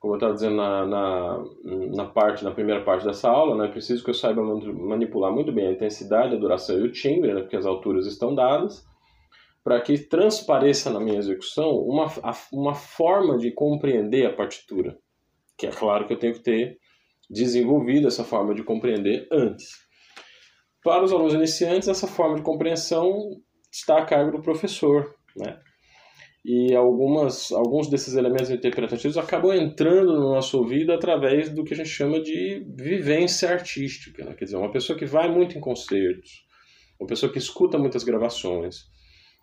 como eu estava dizendo na, na, na, parte, na primeira parte dessa aula, né, preciso que eu saiba manipular muito bem a intensidade, a duração e o timbre, né, porque as alturas estão dadas, para que transpareça na minha execução uma, uma forma de compreender a partitura, que é claro que eu tenho que ter desenvolvido essa forma de compreender antes. Para os alunos iniciantes, essa forma de compreensão está a cargo do professor, né? E algumas, alguns desses elementos interpretativos acabam entrando no nosso ouvido através do que a gente chama de vivência artística. Né? Quer dizer, uma pessoa que vai muito em concertos, uma pessoa que escuta muitas gravações,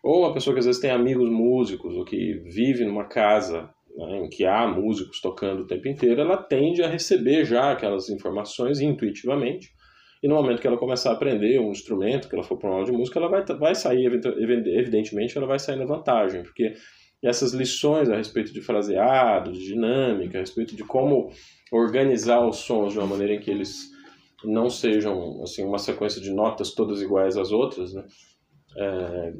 ou uma pessoa que às vezes tem amigos músicos, ou que vive numa casa né, em que há músicos tocando o tempo inteiro, ela tende a receber já aquelas informações intuitivamente e no momento que ela começar a aprender um instrumento, que ela for para uma aula de música, ela vai, vai sair, evidentemente, ela vai sair na vantagem, porque essas lições a respeito de fraseado, de dinâmica, a respeito de como organizar os sons de uma maneira em que eles não sejam assim uma sequência de notas todas iguais às outras, né? É,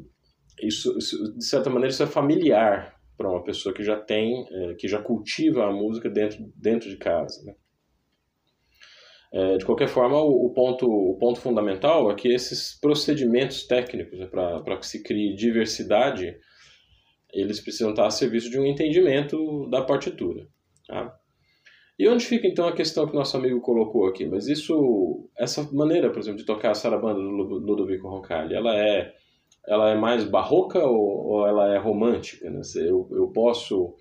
isso, isso, de certa maneira, isso é familiar para uma pessoa que já tem, é, que já cultiva a música dentro, dentro de casa, né? É, de qualquer forma, o, o, ponto, o ponto fundamental é que esses procedimentos técnicos, né, para que se crie diversidade, eles precisam estar a serviço de um entendimento da partitura. Tá? E onde fica então a questão que nosso amigo colocou aqui? Mas isso, essa maneira, por exemplo, de tocar a sarabanda do Ludovico Roncalli, ela é, ela é mais barroca ou, ou ela é romântica? Né? Eu, eu posso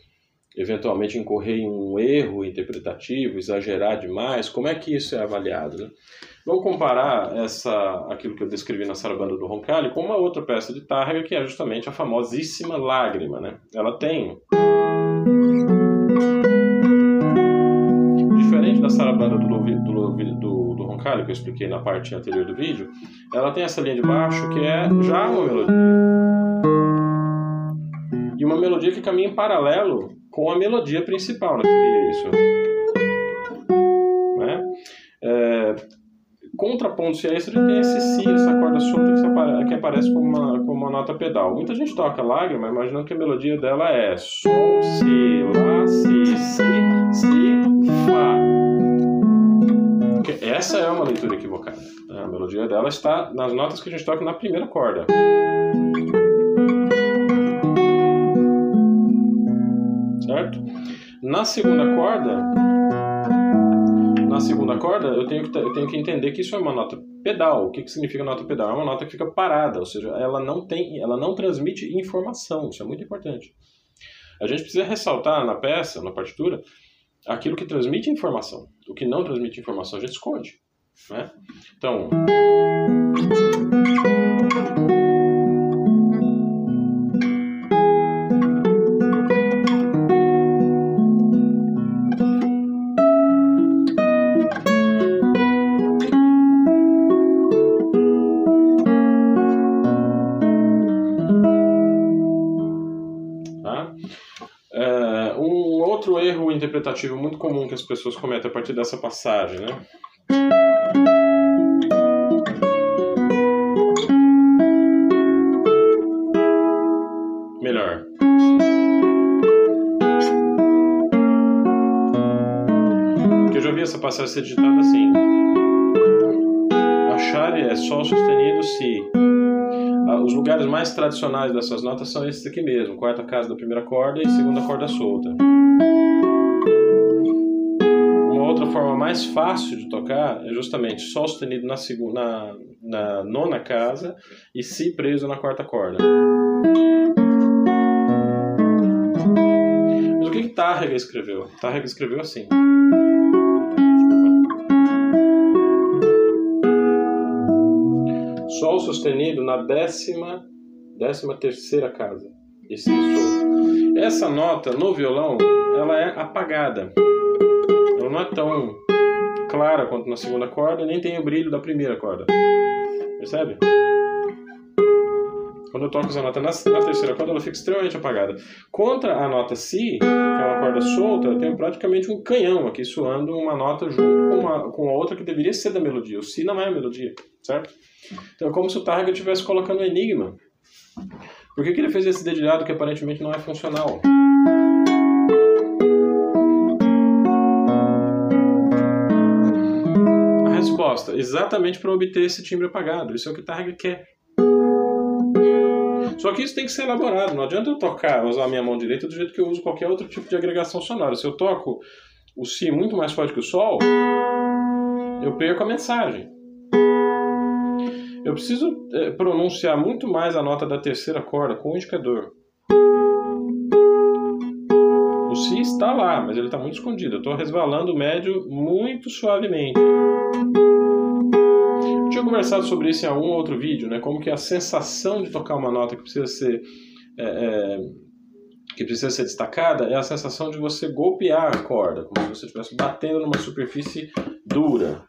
eventualmente incorrer em um erro interpretativo, exagerar demais? Como é que isso é avaliado? Né? Vamos comparar essa, aquilo que eu descrevi na sarabanda do Roncalli com uma outra peça de Tárrega, que é justamente a famosíssima Lágrima. Né? Ela tem... Diferente da sarabanda do, do, do, do Roncalli, que eu expliquei na parte anterior do vídeo, ela tem essa linha de baixo que é já uma melodia. E uma melodia que caminha em paralelo com a melodia principal, né? Seria isso. Né? É, Contrapondo-se a isso, tem esse Si, essa corda solta que, apare que aparece como uma, como uma nota pedal. Muita gente toca lágrima, imaginando que a melodia dela é Sol, Si, Lá, Si, Si, Si, Fá. Essa é uma leitura equivocada. A melodia dela está nas notas que a gente toca na primeira corda. Certo? Na segunda corda, na segunda corda, eu tenho que, eu tenho que entender que isso é uma nota pedal. O que, que significa nota pedal? É uma nota que fica parada, ou seja, ela não tem, ela não transmite informação. Isso é muito importante. A gente precisa ressaltar na peça, na partitura, aquilo que transmite informação. O que não transmite informação a gente esconde. Né? Então. Interpretativo muito comum que as pessoas cometem a partir dessa passagem, né? Melhor. Porque eu já vi essa passagem ser digitada assim. A chave é Sol sustenido, Si. Ah, os lugares mais tradicionais dessas notas são esses aqui mesmo: quarta casa da primeira corda e segunda corda solta outra forma mais fácil de tocar é justamente Sol sustenido na, segunda, na, na nona casa e Si preso na quarta corda. Mas o que, que Tárrega escreveu? Tárrega escreveu assim. Sol sustenido na décima, décima terceira casa. Esse Sol. Essa nota no violão, ela é apagada não é tão clara quanto na segunda corda, nem tem o brilho da primeira corda. Percebe? Quando eu toco essa nota na, na, terceira corda, ela fica extremamente apagada. Contra a nota Si, que é uma corda solta, eu tenho praticamente um canhão aqui soando uma nota junto com, uma, com a outra que deveria ser da melodia. O Si não é a melodia, certo? Então é como se o Targa estivesse colocando um enigma. Por que, que ele fez esse dedilhado que aparentemente não é funcional? Resposta? Exatamente para obter esse timbre apagado. Isso é o que Targa quer. Só que isso tem que ser elaborado. Não adianta eu tocar, usar a minha mão direita do jeito que eu uso qualquer outro tipo de agregação sonora. Se eu toco o Si muito mais forte que o Sol, eu perco a mensagem. Eu preciso é, pronunciar muito mais a nota da terceira corda com o indicador. O Si está lá, mas ele está muito escondido. Eu estou resvalando o médio muito suavemente. Tinha conversado sobre isso em algum outro vídeo, né? Como que a sensação de tocar uma nota que precisa ser é, é, que precisa ser destacada é a sensação de você golpear a corda, como se você estivesse batendo numa superfície dura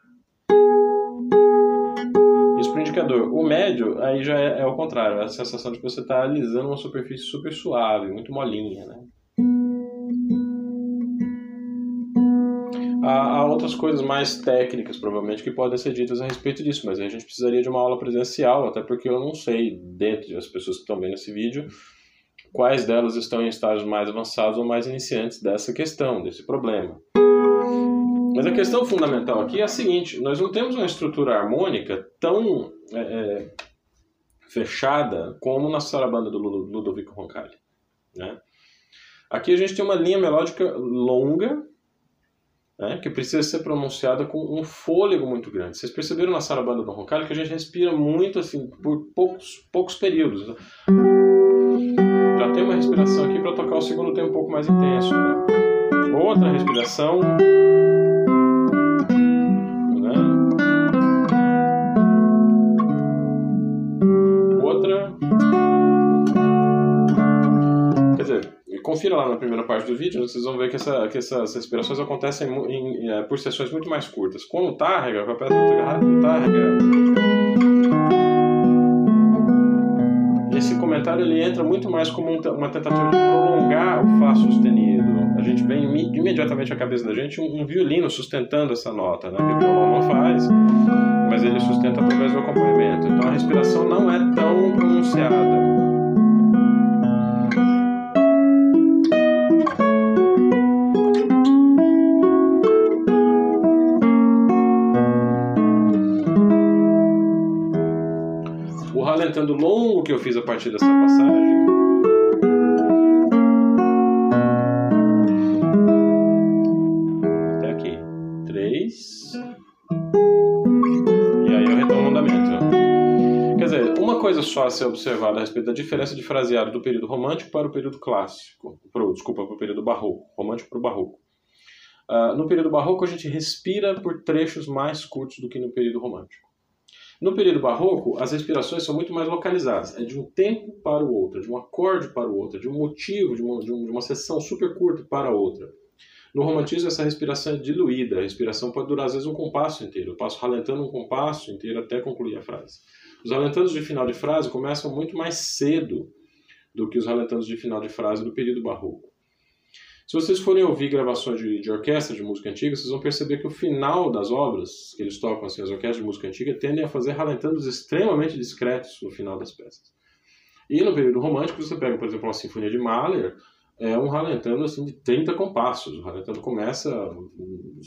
indicador. O médio, aí já é, é o contrário, é a sensação de que você está alisando uma superfície super suave, muito molinha, né? Há, há, outras coisas mais técnicas, provavelmente, que podem ser ditas a respeito disso, mas a gente precisaria de uma aula presencial, até porque eu não sei, dentre as pessoas que estão vendo esse vídeo, quais delas estão em estágios mais avançados ou mais iniciantes dessa questão, desse problema. Mas a questão fundamental aqui é a seguinte: nós não temos uma estrutura harmônica tão é, é, fechada como na sarabanda do Ludovico Roncalli. Né? Aqui a gente tem uma linha melódica longa, né, que precisa ser pronunciada com um fôlego muito grande. Vocês perceberam na sarabanda do Roncalli que a gente respira muito assim por poucos, poucos períodos. Né? Já tem uma respiração aqui para tocar o segundo tempo um pouco mais intenso. Né? Outra respiração. Confira lá na primeira parte do vídeo, vocês vão ver que, essa, que essas respirações acontecem em, em, é, por sessões muito mais curtas. Com o tárrega, a peça do tárrega, esse comentário ele entra muito mais como uma tentativa de prolongar o Fá sustenido. A gente vem imediatamente à cabeça da gente um, um violino sustentando essa nota, né? que o violão não faz, mas ele sustenta através do acompanhamento. Então a respiração não é tão pronunciada. Ralentando longo que eu fiz a partir dessa passagem. Até aqui. Três. E aí eu retomo o andamento. Quer dizer, uma coisa só a ser observada a respeito da diferença de fraseado do período romântico para o período clássico. Pro, desculpa, para o período barroco. Romântico para o barroco. Uh, no período barroco a gente respira por trechos mais curtos do que no período romântico. No período barroco, as respirações são muito mais localizadas. É de um tempo para o outro, de um acorde para o outro, de um motivo, de uma, de, uma sessão super curta para outra. No romantismo, essa respiração é diluída. A respiração pode durar, às vezes, um compasso inteiro. Eu passo ralentando um compasso inteiro até concluir a frase. Os ralentanos de final de frase começam muito mais cedo do que os ralentanos de final de frase do período barroco. Se vocês forem ouvir gravações de, de, orquestra de música antiga, vocês vão perceber que o final das obras que eles tocam, assim, as orquestras de música antiga, tendem a fazer ralentandos extremamente discretos no final das peças. E no período romântico, você pega, por exemplo, uma sinfonia de Mahler, é um ralentando assim, de 30 compassos. O ralentando começa,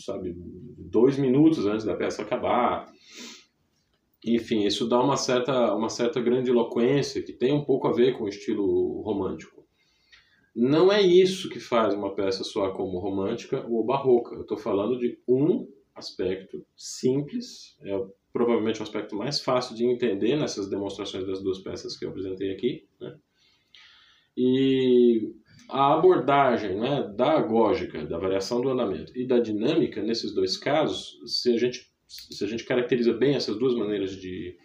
sabe, dois minutos antes da peça acabar. Enfim, isso dá uma certa, uma certa grandiloquência que tem um pouco a ver com o estilo romântico. Não é isso que faz uma peça soar como romântica ou barroca. Eu estou falando de um aspecto simples, é provavelmente o aspecto mais fácil de entender nessas demonstrações das duas peças que eu apresentei aqui. Né? E a abordagem né, da agógica, da variação do andamento e da dinâmica, nesses dois casos, se a gente, se a gente caracteriza bem essas duas maneiras de,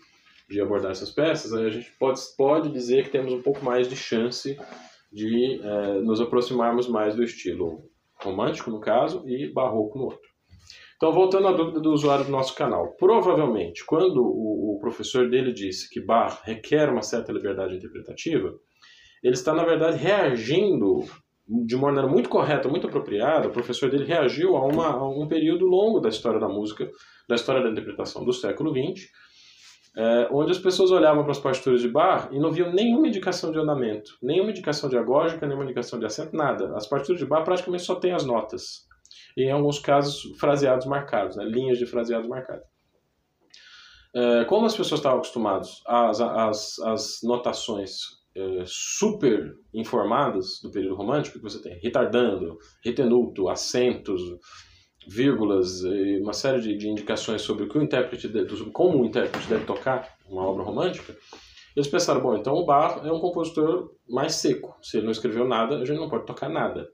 de abordar essas peças, a gente pode, pode dizer que temos um pouco mais de chance de é, nos aproximarmos mais do estilo romântico, no caso, e barroco no outro. Então, voltando à dúvida do usuário do nosso canal. Provavelmente, quando o, o professor dele disse que Bach requer uma certa liberdade interpretativa, ele está, na verdade, reagindo de uma maneira muito correta, muito apropriada. O professor dele reagiu a, uma, a um período longo da história da música, da história da interpretação do século XX, é, onde as pessoas olhavam para as partituras de bar e não viam nenhuma indicação de andamento, nenhuma indicação de agógica, nenhuma indicação de acento, nada. As partituras de bar praticamente só têm as notas. E em alguns casos, fraseados marcados, né? linhas de fraseados marcados. é, como as pessoas estavam acostumadas às, às, às notações é, super informadas do período romântico, que você tem retardando, retenuto, acentos, vírgulas, e uma série de, de indicações sobre o que o intérprete, deve, como o intérprete deve tocar uma obra romântica, eles pensaram, bom, então o Bach é um compositor mais seco. Se ele não escreveu nada, a gente não pode tocar nada.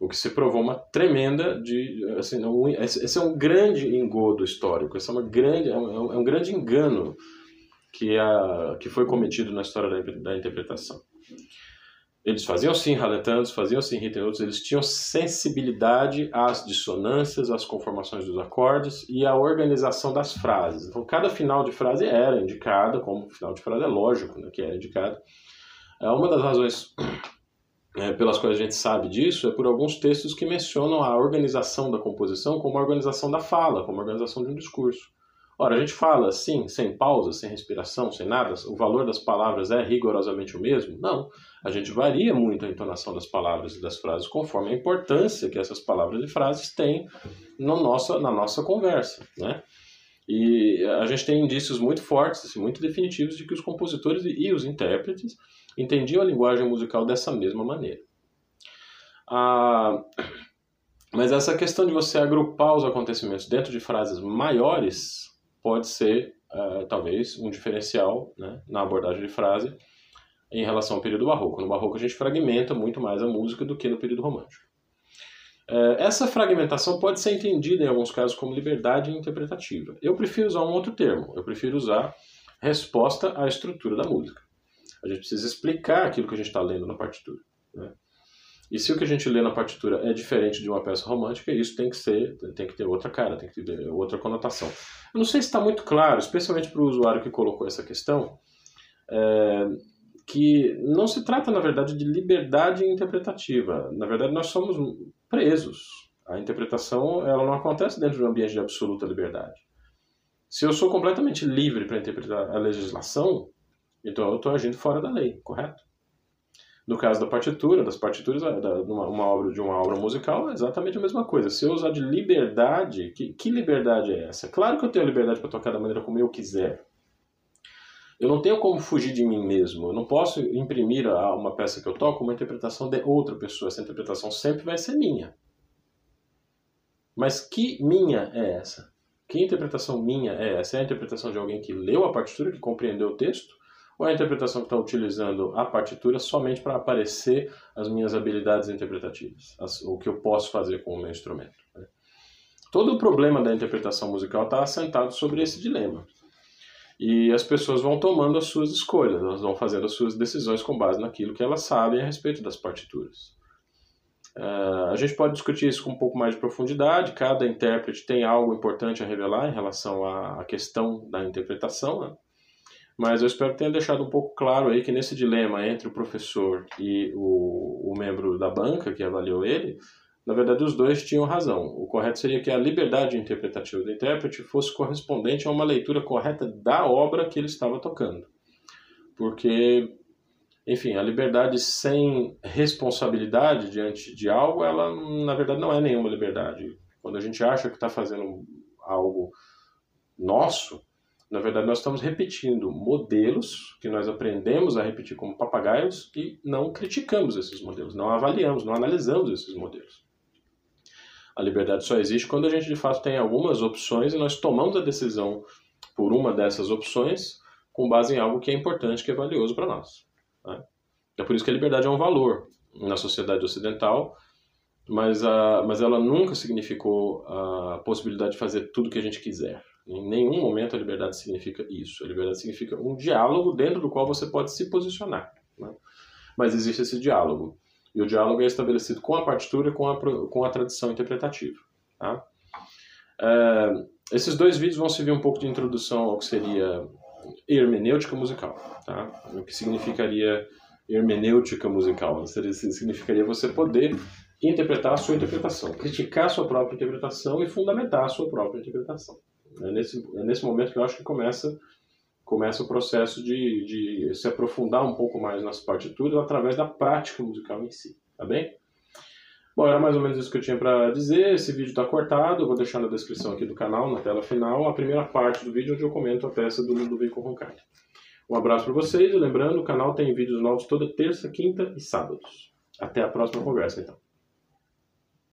O que se provou uma tremenda de, assim, esse é um grande engodo histórico, esse é uma grande, é um, é um grande engano que, a, que foi cometido na história da, da interpretação. Eles faziam sim raletantes, faziam sim ritenutos, eles tinham sensibilidade às dissonâncias, às conformações dos acordes e à organização das frases. Então, cada final de frase era indicada, como final de frase é lógico né, que era indicado. É uma das razões é, pelas quais a gente sabe disso é por alguns textos que mencionam a organização da composição como a organização da fala, como a organização de um discurso. Ora, a gente fala assim, sem pausa, sem respiração, sem nada, o valor das palavras é rigorosamente o mesmo? Não. A gente varia muito a entonação das palavras e das frases conforme a importância que essas palavras e frases têm no nossa, na nossa conversa, né? E a gente tem indícios muito fortes, assim, muito definitivos de que os compositores e os intérpretes entendiam a linguagem musical dessa mesma maneira. Ah, mas essa questão de você agrupar os acontecimentos dentro de frases maiores pode ser, uh, talvez, um diferencial né, na abordagem de frase em relação ao período barroco. No barroco a gente fragmenta muito mais a música do que no período romântico. Uh, essa fragmentação pode ser entendida em alguns casos como liberdade interpretativa. Eu prefiro usar um outro termo. Eu prefiro usar resposta à estrutura da música. A gente precisa explicar aquilo que a gente está lendo na partitura. Né? E se o que a gente lê na partitura é diferente de uma peça romântica, isso tem que ser, tem que ter outra cara, tem que ter outra conotação. Eu não sei se está muito claro, especialmente para o usuário que colocou essa questão, é, que não se trata, na verdade, de liberdade interpretativa. Na verdade, nós somos presos. A interpretação ela não acontece dentro de um ambiente de absoluta liberdade. Se eu sou completamente livre para interpretar a legislação, então eu estou agindo fora da lei, correto? No caso da partitura, das partituras, da, uma, uma, obra de uma obra musical, é exatamente a mesma coisa. Se eu usar de liberdade, que, que liberdade é essa? Claro que eu tenho liberdade para tocar da maneira como eu quiser. Eu não tenho como fugir de mim mesmo. Eu não posso imprimir a uma peça que eu toco uma interpretação de outra pessoa. Essa interpretação sempre vai ser minha. Mas que minha é essa? Que interpretação minha é essa? É a interpretação de alguém que leu a partitura, que compreendeu o texto? Ou é a interpretação que está utilizando a partitura somente para aparecer as minhas habilidades interpretativas, as, o que eu posso fazer com o meu instrumento. Né? Todo o problema da interpretação musical está assentado sobre esse dilema. E as pessoas vão tomando as suas escolhas, elas vão fazendo as suas decisões com base naquilo que elas sabem a respeito das partituras. Uh, a gente pode discutir isso com um pouco mais de profundidade. Cada intérprete tem algo importante a revelar em relação à, questão da interpretação. Né? Mas eu espero que tenha deixado um pouco claro aí que nesse dilema entre o professor e o, o membro da banca que avaliou ele, na verdade os dois tinham razão. O correto seria que a liberdade interpretativa do intérprete fosse correspondente a uma leitura correta da obra que ele estava tocando. Porque, enfim, a liberdade sem responsabilidade diante de algo, ela na verdade não é nenhuma liberdade. Quando a gente acha que está fazendo algo nosso, na verdade, nós estamos repetindo modelos que nós aprendemos a repetir como papagaios e não criticamos esses modelos, não avaliamos, não analisamos esses modelos. A liberdade só existe quando a gente de fato tem algumas opções e nós tomamos a decisão por uma dessas opções com base em algo que é importante, que é valioso para nós. Né? É por isso que a liberdade é um valor na sociedade ocidental, mas, a, mas ela nunca significou a possibilidade de fazer tudo o que a gente quiser. Em nenhum momento a liberdade significa isso. A liberdade significa um diálogo dentro do qual você pode se posicionar. Né? Mas existe esse diálogo. E o diálogo é estabelecido com a partitura e com a, com a tradição interpretativa. Tá? É, esses dois vídeos vão servir um pouco de introdução ao que seria hermenêutica musical. Tá? O que significaria hermenêutica musical? Significaria você poder interpretar a sua interpretação, criticar a sua própria interpretação e fundamentar a sua própria interpretação. É nesse, é nesse momento que eu acho que começa, começa o processo de, de se aprofundar um pouco mais nas partituras através da prática musical em si, tá bem? Bom, era mais ou menos isso que eu tinha para dizer. Esse vídeo está cortado, eu vou deixar na descrição aqui do canal, na tela final, a primeira parte do vídeo onde eu comento a peça do Ludovico Roncalli. Um abraço para vocês e lembrando, o canal tem vídeos novos toda terça, quinta e sábados. Até a próxima conversa, então.